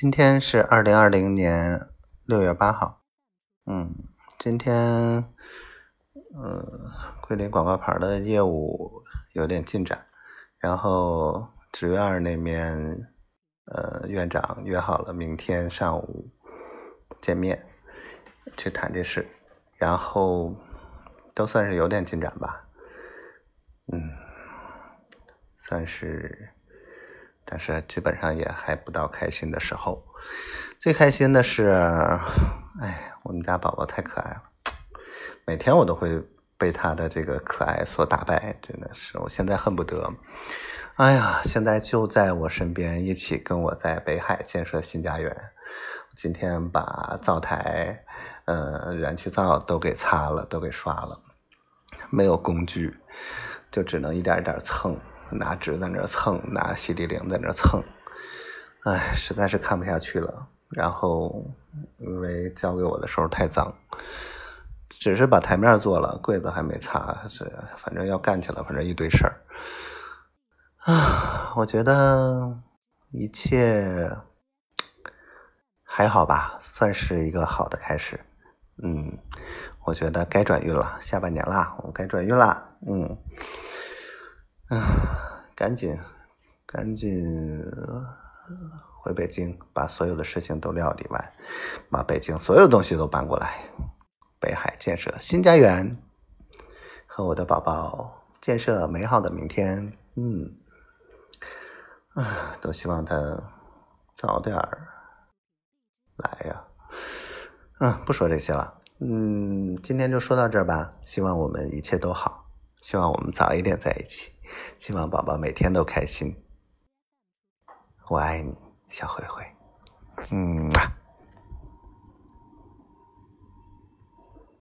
今天是二零二零年六月八号。嗯，今天，呃，桂林广告牌的业务有点进展，然后职院那边，呃，院长约好了明天上午见面，去谈这事，然后都算是有点进展吧。嗯，算是。但是基本上也还不到开心的时候，最开心的是，哎，我们家宝宝太可爱了，每天我都会被他的这个可爱所打败，真的是，我现在恨不得，哎呀，现在就在我身边，一起跟我在北海建设新家园。今天把灶台，呃，燃气灶都给擦了，都给刷了，没有工具，就只能一点一点蹭。拿纸在那蹭，拿洗涤灵在那蹭，哎，实在是看不下去了。然后因为交给我的时候太脏，只是把台面做了，柜子还没擦，这反正要干起来，反正一堆事儿。啊，我觉得一切还好吧，算是一个好的开始。嗯，我觉得该转运了，下半年了，我该转运了。嗯。啊，赶紧，赶紧回北京，把所有的事情都料理完，把北京所有东西都搬过来，北海建设新家园，和我的宝宝建设美好的明天。嗯，啊，都希望他早点来呀。嗯，不说这些了。嗯，今天就说到这儿吧。希望我们一切都好，希望我们早一点在一起。希望宝宝每天都开心，我爱你，小灰灰，嗯。